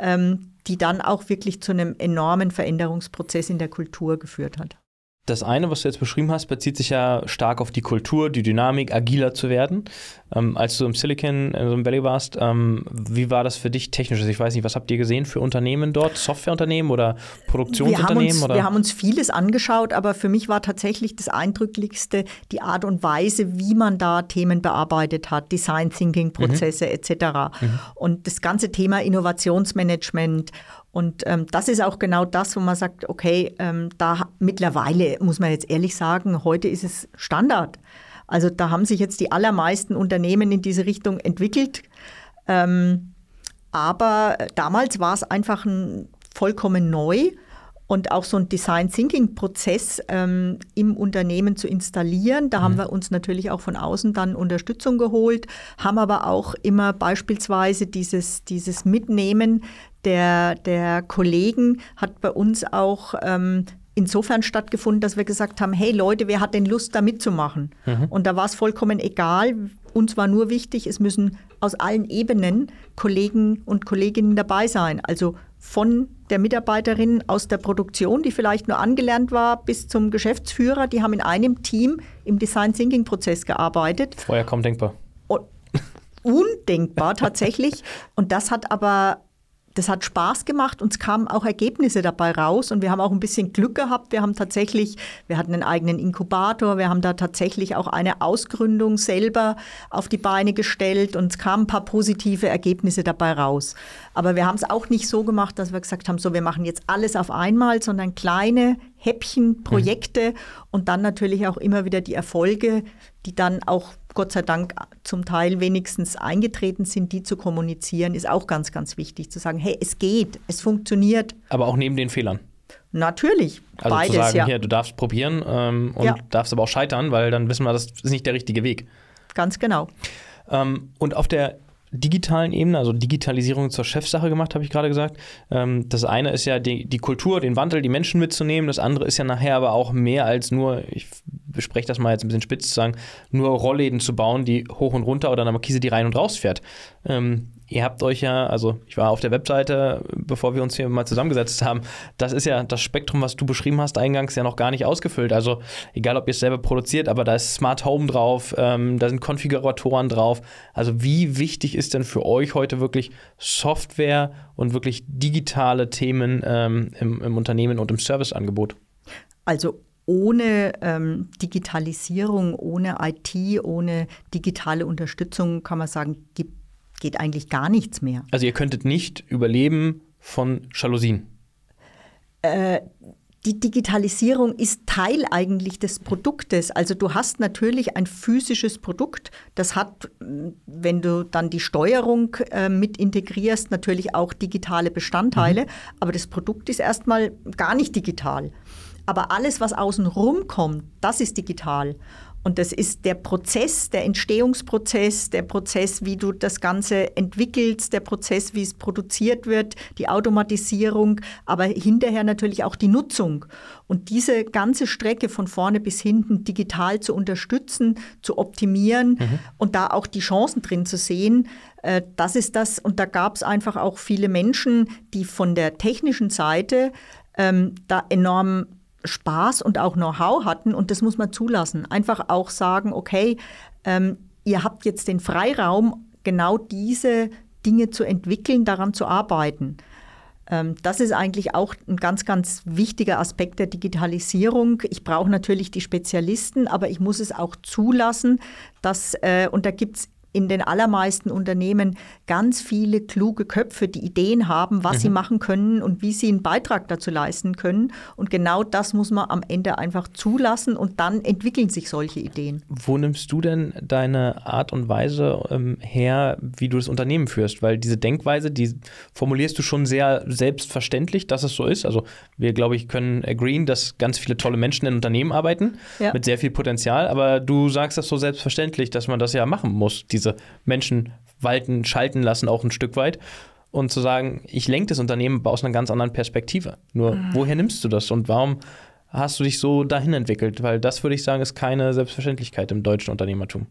die dann auch wirklich zu einem enormen Veränderungsprozess in der Kultur geführt hat. Das eine, was du jetzt beschrieben hast, bezieht sich ja stark auf die Kultur, die Dynamik, agiler zu werden. Ähm, als du im Silicon also im Valley warst, ähm, wie war das für dich technisch? Also ich weiß nicht, was habt ihr gesehen für Unternehmen dort? Softwareunternehmen oder Produktionsunternehmen? Wir haben, uns, oder? wir haben uns vieles angeschaut, aber für mich war tatsächlich das Eindrücklichste die Art und Weise, wie man da Themen bearbeitet hat, Design Thinking Prozesse mhm. etc. Mhm. Und das ganze Thema Innovationsmanagement und ähm, das ist auch genau das, wo man sagt, okay, ähm, da mittlerweile muss man jetzt ehrlich sagen, heute ist es Standard. Also da haben sich jetzt die allermeisten Unternehmen in diese Richtung entwickelt. Ähm, aber damals war es einfach ein, vollkommen neu und auch so ein Design Thinking Prozess ähm, im Unternehmen zu installieren. Da mhm. haben wir uns natürlich auch von außen dann Unterstützung geholt, haben aber auch immer beispielsweise dieses, dieses Mitnehmen der, der Kollegen hat bei uns auch ähm, insofern stattgefunden, dass wir gesagt haben, hey Leute, wer hat denn Lust, da mitzumachen? Mhm. Und da war es vollkommen egal. Uns war nur wichtig, es müssen aus allen Ebenen Kollegen und Kolleginnen dabei sein. Also von der Mitarbeiterin aus der Produktion, die vielleicht nur angelernt war, bis zum Geschäftsführer. Die haben in einem Team im Design Thinking Prozess gearbeitet. Vorher kaum denkbar. undenkbar tatsächlich. Und das hat aber das hat Spaß gemacht und es kamen auch Ergebnisse dabei raus und wir haben auch ein bisschen Glück gehabt. Wir haben tatsächlich, wir hatten einen eigenen Inkubator, wir haben da tatsächlich auch eine Ausgründung selber auf die Beine gestellt und es kamen ein paar positive Ergebnisse dabei raus. Aber wir haben es auch nicht so gemacht, dass wir gesagt haben, so wir machen jetzt alles auf einmal, sondern kleine Häppchen, Projekte mhm. und dann natürlich auch immer wieder die Erfolge, die dann auch Gott sei Dank zum Teil wenigstens eingetreten sind, die zu kommunizieren, ist auch ganz, ganz wichtig. Zu sagen, hey, es geht, es funktioniert. Aber auch neben den Fehlern. Natürlich. Also beides, zu sagen, ja. hier, du darfst probieren ähm, und ja. darfst aber auch scheitern, weil dann wissen wir, das ist nicht der richtige Weg. Ganz genau. Ähm, und auf der digitalen Ebene, also Digitalisierung zur Chefsache gemacht, habe ich gerade gesagt. Ähm, das eine ist ja die, die Kultur, den Wandel, die Menschen mitzunehmen. Das andere ist ja nachher aber auch mehr als nur, ich bespreche das mal jetzt ein bisschen spitz zu sagen, nur Rollläden zu bauen, die hoch und runter oder eine Markise, die rein und raus fährt. Ähm, ihr habt euch ja, also ich war auf der Webseite, bevor wir uns hier mal zusammengesetzt haben, das ist ja das Spektrum, was du beschrieben hast, eingangs ja noch gar nicht ausgefüllt. Also egal, ob ihr es selber produziert, aber da ist Smart Home drauf, ähm, da sind Konfiguratoren drauf. Also wie wichtig ist denn für euch heute wirklich Software und wirklich digitale Themen ähm, im, im Unternehmen und im Serviceangebot? Also ohne ähm, Digitalisierung, ohne IT, ohne digitale Unterstützung kann man sagen, gibt geht eigentlich gar nichts mehr. Also ihr könntet nicht überleben von Jalousien? Äh, die Digitalisierung ist Teil eigentlich des Produktes. Also du hast natürlich ein physisches Produkt, das hat, wenn du dann die Steuerung äh, mit integrierst, natürlich auch digitale Bestandteile, mhm. aber das Produkt ist erstmal gar nicht digital. Aber alles, was außen rum kommt, das ist digital. Und das ist der Prozess, der Entstehungsprozess, der Prozess, wie du das Ganze entwickelst, der Prozess, wie es produziert wird, die Automatisierung, aber hinterher natürlich auch die Nutzung. Und diese ganze Strecke von vorne bis hinten digital zu unterstützen, zu optimieren mhm. und da auch die Chancen drin zu sehen, äh, das ist das. Und da gab es einfach auch viele Menschen, die von der technischen Seite ähm, da enorm Spaß und auch Know-how hatten und das muss man zulassen. Einfach auch sagen, okay, ähm, ihr habt jetzt den Freiraum, genau diese Dinge zu entwickeln, daran zu arbeiten. Ähm, das ist eigentlich auch ein ganz, ganz wichtiger Aspekt der Digitalisierung. Ich brauche natürlich die Spezialisten, aber ich muss es auch zulassen, dass, äh, und da gibt es in den allermeisten Unternehmen ganz viele kluge Köpfe, die Ideen haben, was mhm. sie machen können und wie sie einen Beitrag dazu leisten können. Und genau das muss man am Ende einfach zulassen und dann entwickeln sich solche Ideen. Wo nimmst du denn deine Art und Weise ähm, her, wie du das Unternehmen führst? Weil diese Denkweise, die formulierst du schon sehr selbstverständlich, dass es so ist. Also wir, glaube ich, können agreeen, dass ganz viele tolle Menschen in Unternehmen arbeiten ja. mit sehr viel Potenzial, aber du sagst das so selbstverständlich, dass man das ja machen muss, diese diese Menschen walten, schalten lassen, auch ein Stück weit. Und zu sagen, ich lenke das Unternehmen aus einer ganz anderen Perspektive. Nur, mhm. woher nimmst du das und warum hast du dich so dahin entwickelt? Weil das, würde ich sagen, ist keine Selbstverständlichkeit im deutschen Unternehmertum.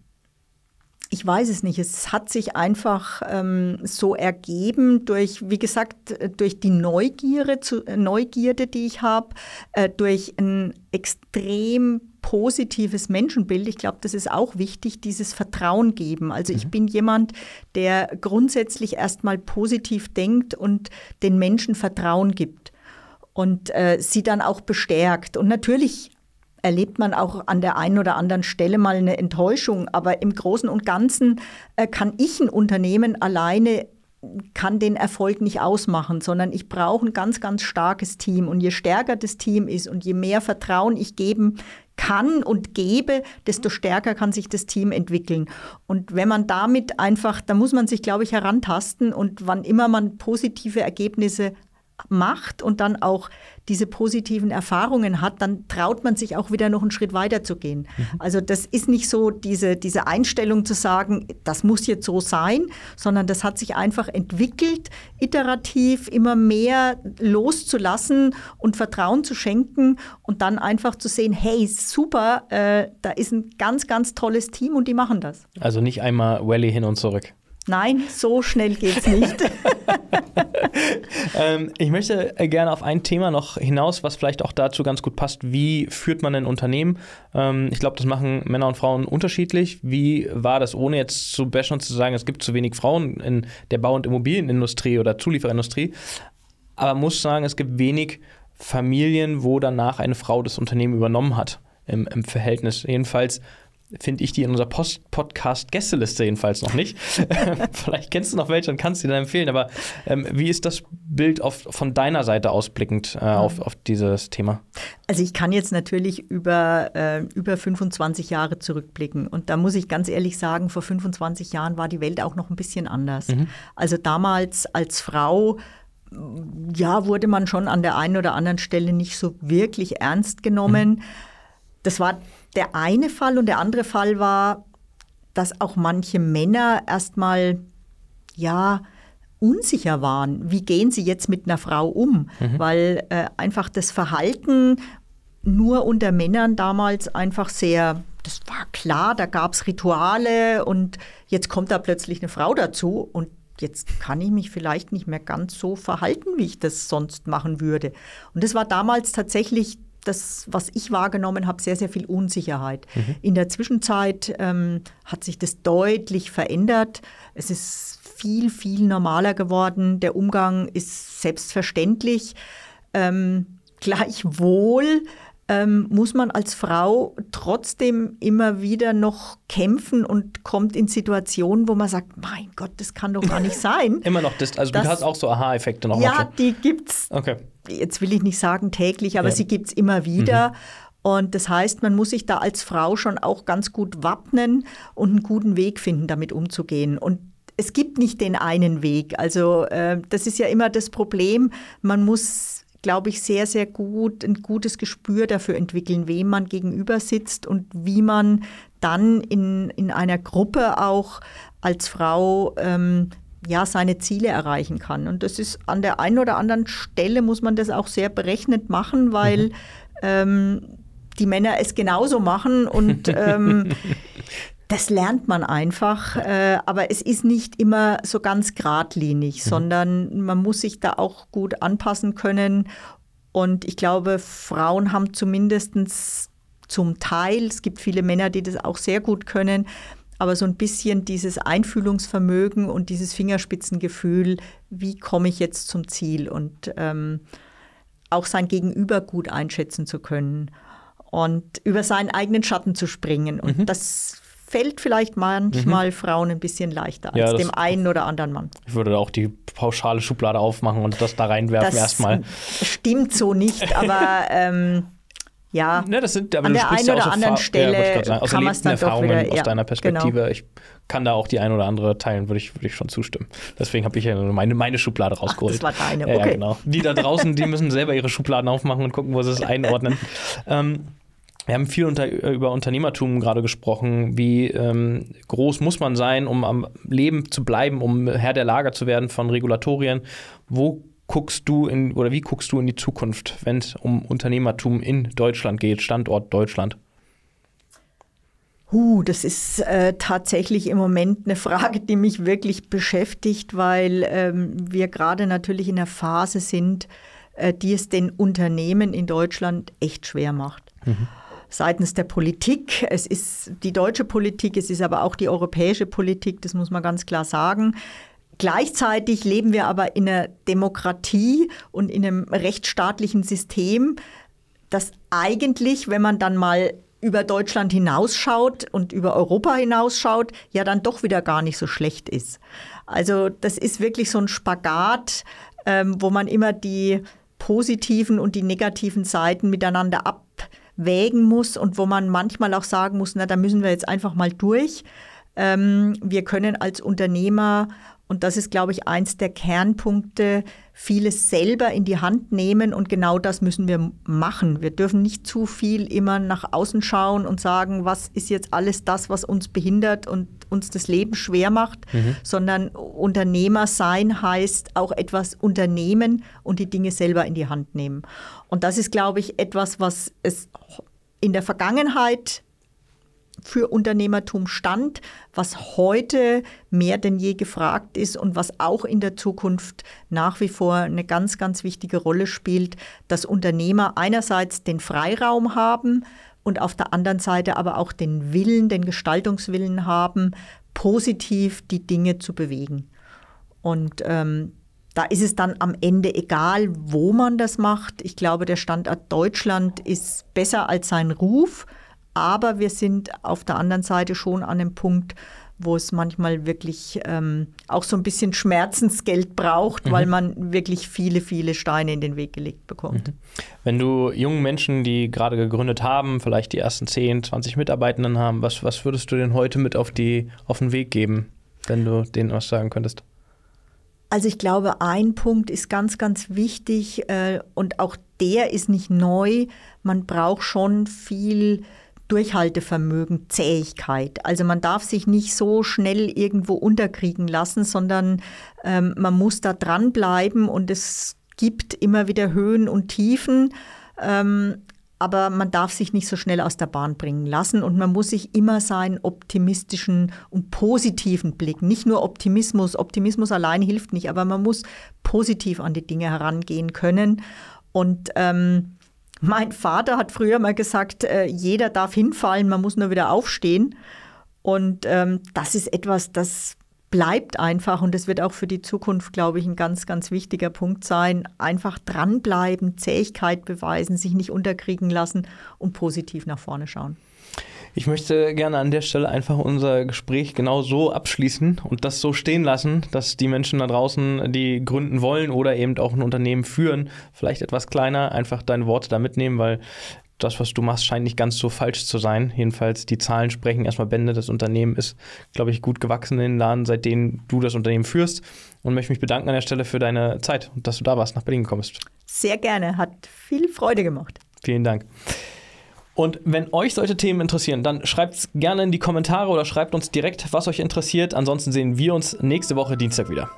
Ich weiß es nicht. Es hat sich einfach ähm, so ergeben durch, wie gesagt, durch die Neugierde, Neugierde die ich habe, äh, durch ein extrem positives Menschenbild. Ich glaube, das ist auch wichtig, dieses Vertrauen geben. Also ich mhm. bin jemand, der grundsätzlich erstmal positiv denkt und den Menschen Vertrauen gibt und äh, sie dann auch bestärkt. Und natürlich erlebt man auch an der einen oder anderen Stelle mal eine Enttäuschung. Aber im Großen und Ganzen äh, kann ich ein Unternehmen alleine kann den Erfolg nicht ausmachen, sondern ich brauche ein ganz, ganz starkes Team. Und je stärker das Team ist und je mehr Vertrauen ich geben kann und gebe, desto stärker kann sich das Team entwickeln. Und wenn man damit einfach, da muss man sich, glaube ich, herantasten und wann immer man positive Ergebnisse macht und dann auch diese positiven Erfahrungen hat, dann traut man sich auch wieder noch einen Schritt weiter zu gehen. Mhm. Also das ist nicht so diese, diese Einstellung zu sagen, das muss jetzt so sein, sondern das hat sich einfach entwickelt, iterativ immer mehr loszulassen und Vertrauen zu schenken und dann einfach zu sehen, hey, super, äh, da ist ein ganz, ganz tolles Team und die machen das. Also nicht einmal Valley hin und zurück. Nein, so schnell geht es nicht. ähm, ich möchte gerne auf ein Thema noch hinaus, was vielleicht auch dazu ganz gut passt. Wie führt man ein Unternehmen? Ähm, ich glaube, das machen Männer und Frauen unterschiedlich. Wie war das, ohne jetzt zu bashen und zu sagen, es gibt zu wenig Frauen in der Bau- und Immobilienindustrie oder Zulieferindustrie? Aber man muss sagen, es gibt wenig Familien, wo danach eine Frau das Unternehmen übernommen hat im, im Verhältnis. Jedenfalls finde ich die in unserer Podcast-Gästeliste jedenfalls noch nicht. Vielleicht kennst du noch welche und kannst sie dann empfehlen, aber ähm, wie ist das Bild auf, von deiner Seite ausblickend äh, auf, auf dieses Thema? Also ich kann jetzt natürlich über, äh, über 25 Jahre zurückblicken und da muss ich ganz ehrlich sagen, vor 25 Jahren war die Welt auch noch ein bisschen anders. Mhm. Also damals als Frau ja, wurde man schon an der einen oder anderen Stelle nicht so wirklich ernst genommen. Mhm. Das war der eine Fall und der andere Fall war, dass auch manche Männer erstmal, ja, unsicher waren. Wie gehen sie jetzt mit einer Frau um? Mhm. Weil äh, einfach das Verhalten nur unter Männern damals einfach sehr, das war klar, da gab es Rituale und jetzt kommt da plötzlich eine Frau dazu und jetzt kann ich mich vielleicht nicht mehr ganz so verhalten, wie ich das sonst machen würde. Und das war damals tatsächlich das, was ich wahrgenommen habe, sehr, sehr viel Unsicherheit. Mhm. In der Zwischenzeit ähm, hat sich das deutlich verändert. Es ist viel, viel normaler geworden. Der Umgang ist selbstverständlich. Ähm, gleichwohl ähm, muss man als Frau trotzdem immer wieder noch kämpfen und kommt in Situationen, wo man sagt, mein Gott, das kann doch gar nicht sein. immer noch, das, also das, du hast auch so Aha-Effekte noch. Ja, die gibt's. Okay jetzt will ich nicht sagen täglich, aber ja. sie gibt es immer wieder. Mhm. Und das heißt, man muss sich da als Frau schon auch ganz gut wappnen und einen guten Weg finden, damit umzugehen. Und es gibt nicht den einen Weg. Also äh, das ist ja immer das Problem. Man muss, glaube ich, sehr, sehr gut ein gutes Gespür dafür entwickeln, wem man gegenüber sitzt und wie man dann in, in einer Gruppe auch als Frau ähm, ja, seine Ziele erreichen kann. Und das ist an der einen oder anderen Stelle muss man das auch sehr berechnet machen, weil mhm. ähm, die Männer es genauso machen und ähm, das lernt man einfach. Äh, aber es ist nicht immer so ganz geradlinig, mhm. sondern man muss sich da auch gut anpassen können. Und ich glaube, Frauen haben zumindest zum Teil, es gibt viele Männer, die das auch sehr gut können, aber so ein bisschen dieses Einfühlungsvermögen und dieses Fingerspitzengefühl, wie komme ich jetzt zum Ziel und ähm, auch sein Gegenüber gut einschätzen zu können und über seinen eigenen Schatten zu springen. Und mhm. das fällt vielleicht manchmal mhm. Frauen ein bisschen leichter als ja, dem einen oder anderen Mann. Ich würde auch die pauschale Schublade aufmachen und das da reinwerfen erstmal. Stimmt so nicht, aber ähm, ja, ne, das sind, aber an der einen oder anderen Stelle ja, kann man es dann doch wieder, aus ja, deiner Perspektive. Genau. Ich kann da auch die ein oder andere teilen, würde ich, würd ich schon zustimmen. Deswegen habe ich ja meine, meine Schublade rausgeholt. Ach, das war deine, okay. Ja, genau. Die da draußen, die müssen selber ihre Schubladen aufmachen und gucken, wo sie es einordnen. ähm, wir haben viel unter, über Unternehmertum gerade gesprochen. Wie ähm, groß muss man sein, um am Leben zu bleiben, um Herr der Lage zu werden von Regulatorien? Wo guckst du in oder wie guckst du in die Zukunft, wenn es um Unternehmertum in Deutschland geht, Standort Deutschland? Uh, das ist äh, tatsächlich im Moment eine Frage, die mich wirklich beschäftigt, weil ähm, wir gerade natürlich in einer Phase sind, äh, die es den Unternehmen in Deutschland echt schwer macht. Mhm seitens der Politik. Es ist die deutsche Politik, es ist aber auch die europäische Politik, das muss man ganz klar sagen. Gleichzeitig leben wir aber in einer Demokratie und in einem rechtsstaatlichen System, das eigentlich, wenn man dann mal über Deutschland hinausschaut und über Europa hinausschaut, ja dann doch wieder gar nicht so schlecht ist. Also das ist wirklich so ein Spagat, ähm, wo man immer die positiven und die negativen Seiten miteinander ab wägen muss und wo man manchmal auch sagen muss, na, da müssen wir jetzt einfach mal durch. Ähm, wir können als Unternehmer, und das ist, glaube ich, eins der Kernpunkte, vieles selber in die Hand nehmen und genau das müssen wir machen. Wir dürfen nicht zu viel immer nach außen schauen und sagen, was ist jetzt alles das, was uns behindert und uns das Leben schwer macht, mhm. sondern Unternehmer sein heißt auch etwas unternehmen und die Dinge selber in die Hand nehmen. Und das ist, glaube ich, etwas, was es in der Vergangenheit für Unternehmertum stand, was heute mehr denn je gefragt ist und was auch in der Zukunft nach wie vor eine ganz, ganz wichtige Rolle spielt, dass Unternehmer einerseits den Freiraum haben, und auf der anderen Seite aber auch den Willen, den Gestaltungswillen haben, positiv die Dinge zu bewegen. Und ähm, da ist es dann am Ende egal, wo man das macht. Ich glaube, der Standort Deutschland ist besser als sein Ruf, aber wir sind auf der anderen Seite schon an einem Punkt, wo es manchmal wirklich ähm, auch so ein bisschen Schmerzensgeld braucht, mhm. weil man wirklich viele, viele Steine in den Weg gelegt bekommt. Mhm. Wenn du jungen Menschen, die gerade gegründet haben, vielleicht die ersten 10, 20 Mitarbeitenden haben, was, was würdest du denn heute mit auf, die, auf den Weg geben, wenn du denen was sagen könntest? Also ich glaube, ein Punkt ist ganz, ganz wichtig äh, und auch der ist nicht neu. Man braucht schon viel Durchhaltevermögen, Zähigkeit. Also man darf sich nicht so schnell irgendwo unterkriegen lassen, sondern ähm, man muss da dranbleiben und es gibt immer wieder Höhen und Tiefen. Ähm, aber man darf sich nicht so schnell aus der Bahn bringen lassen und man muss sich immer seinen optimistischen und positiven Blick, nicht nur Optimismus, Optimismus allein hilft nicht, aber man muss positiv an die Dinge herangehen können. Und ähm, mein Vater hat früher mal gesagt, äh, jeder darf hinfallen, man muss nur wieder aufstehen. Und ähm, das ist etwas, das bleibt einfach und das wird auch für die Zukunft, glaube ich, ein ganz, ganz wichtiger Punkt sein. Einfach dranbleiben, Zähigkeit beweisen, sich nicht unterkriegen lassen und positiv nach vorne schauen. Ich möchte gerne an der Stelle einfach unser Gespräch genau so abschließen und das so stehen lassen, dass die Menschen da draußen, die gründen wollen oder eben auch ein Unternehmen führen, vielleicht etwas kleiner, einfach deine Worte da mitnehmen, weil das, was du machst, scheint nicht ganz so falsch zu sein. Jedenfalls die Zahlen sprechen erstmal Bände. Das Unternehmen ist, glaube ich, gut gewachsen in den Laden, seitdem du das Unternehmen führst. Und möchte mich bedanken an der Stelle für deine Zeit und dass du da warst, nach Berlin kommst. Sehr gerne, hat viel Freude gemacht. Vielen Dank. Und wenn euch solche Themen interessieren, dann schreibt es gerne in die Kommentare oder schreibt uns direkt, was euch interessiert. Ansonsten sehen wir uns nächste Woche Dienstag wieder.